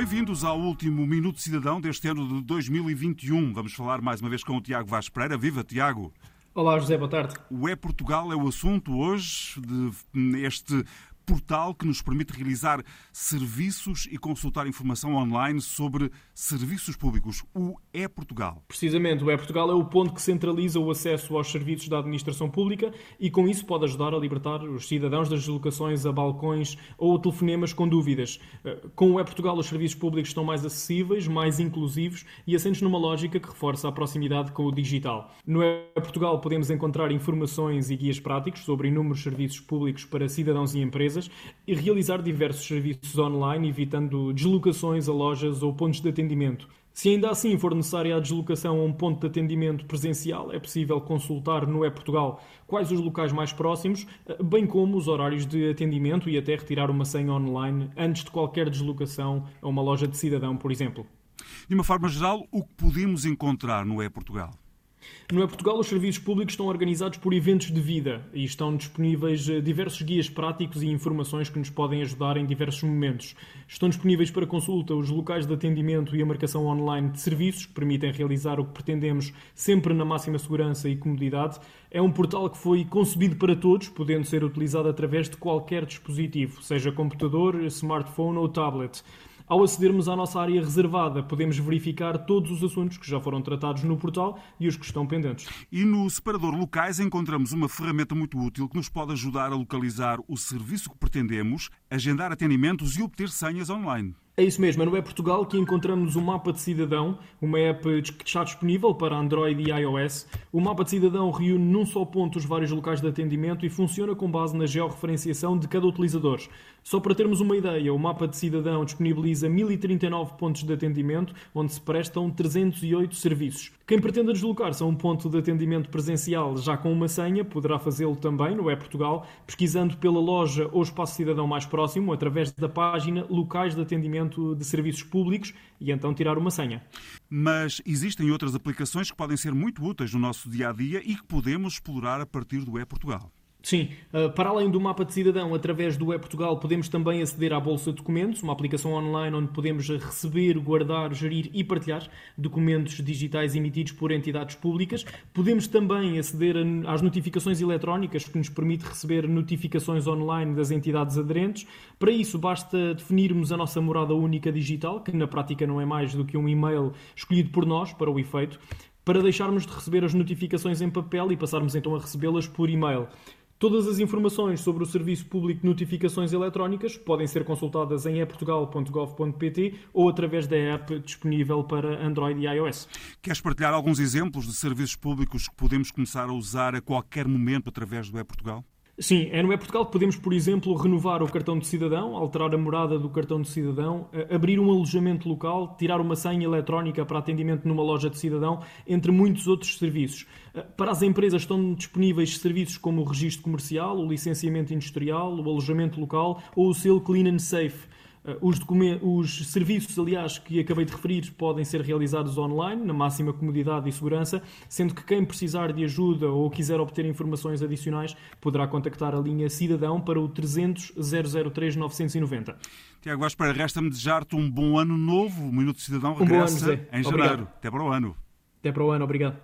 Bem-vindos ao último Minuto Cidadão deste ano de 2021. Vamos falar mais uma vez com o Tiago Vaz Pereira. Viva, Tiago! Olá, José, boa tarde. O É Portugal é o assunto hoje de este portal que nos permite realizar serviços e consultar informação online sobre serviços públicos, o E-Portugal. Precisamente, o E-Portugal é o ponto que centraliza o acesso aos serviços da administração pública e com isso pode ajudar a libertar os cidadãos das deslocações a balcões ou telefonemas com dúvidas. Eh, com o E-Portugal os serviços públicos estão mais acessíveis, mais inclusivos e assentes numa lógica que reforça a proximidade com o digital. No E-Portugal podemos encontrar informações e guias práticos sobre inúmeros serviços públicos para cidadãos e empresas empresas e realizar diversos serviços online, evitando deslocações a lojas ou pontos de atendimento. Se ainda assim for necessária a deslocação a um ponto de atendimento presencial, é possível consultar no E-Portugal quais os locais mais próximos, bem como os horários de atendimento e até retirar uma senha online antes de qualquer deslocação a uma loja de cidadão, por exemplo. De uma forma geral, o que podemos encontrar no E-Portugal? No Portugal, os serviços públicos estão organizados por eventos de vida e estão disponíveis eh, diversos guias práticos e informações que nos podem ajudar em diversos momentos. Estão disponíveis para consulta os locais de atendimento e a marcação online de serviços que permitem realizar o que pretendemos sempre na máxima segurança e comodidade. É um portal que foi concebido para todos, podendo ser utilizado através de qualquer dispositivo, seja computador, smartphone ou tablet. Ao acedermos à nossa área reservada, podemos verificar todos os assuntos que já foram tratados no portal e os que estão pendentes. E no separador locais encontramos uma ferramenta muito útil que nos pode ajudar a localizar o serviço que pretendemos, agendar atendimentos e obter senhas online. É isso mesmo, é no É Portugal que encontramos o Mapa de Cidadão, uma app que está disponível para Android e iOS. O Mapa de Cidadão reúne num só ponto os vários locais de atendimento e funciona com base na georreferenciação de cada utilizador. Só para termos uma ideia, o Mapa de Cidadão disponibiliza 1039 pontos de atendimento, onde se prestam 308 serviços. Quem pretenda deslocar-se a um ponto de atendimento presencial já com uma senha, poderá fazê-lo também no É Portugal, pesquisando pela loja ou espaço cidadão mais próximo, através da página Locais de Atendimento de Serviços Públicos, e então tirar uma senha. Mas existem outras aplicações que podem ser muito úteis no nosso dia a dia e que podemos explorar a partir do É Portugal. Sim, eh, para além do mapa de cidadão, através do E-Portugal, podemos também aceder à Bolsa de Documentos, uma aplicação online onde podemos receber, guardar, gerir e partilhar documentos digitais emitidos por entidades públicas. Podemos também aceder às notificações eletrónicas, que nos permite receber notificações online das entidades aderentes. Para isso, basta definirmos a nossa morada única digital, que na prática não é mais do que um e-mail escolhido por nós para o efeito, para deixarmos de receber as notificações em papel e passarmos então a recebê-las por e-mail. Todas as informações sobre o Serviço Público de Notificações Eletrónicas podem ser consultadas em eportugal.gov.pt ou através da app disponível para Android e iOS. Queres partilhar alguns exemplos de serviços públicos que podemos começar a usar a qualquer momento através do ePortugal? Sim, é no E-Portugal que podemos, por exemplo, renovar o cartão de cidadão, alterar a morada do cartão de cidadão, eh, abrir um alojamento local, tirar uma senha eletrónica para atendimento numa loja de cidadão, entre muitos outros serviços. Eh, para as empresas estão disponíveis serviços como o registro comercial, o licenciamento industrial, o alojamento local ou o selo Clean and Safe. Eh, os, os, serviços, aliás, que acabei de referir, podem ser realizados online, na máxima comodidade e segurança, sendo que quem precisar de ajuda ou quiser obter informações adicionais poderá contactar a linha Cidadão para o 300 003 990. Tiago Vaz para resta-me desejar-te um bom ano novo. O Minuto Cidadão regressa um ano, em janeiro. Obrigado. Até para o ano. Até para o ano, obrigado.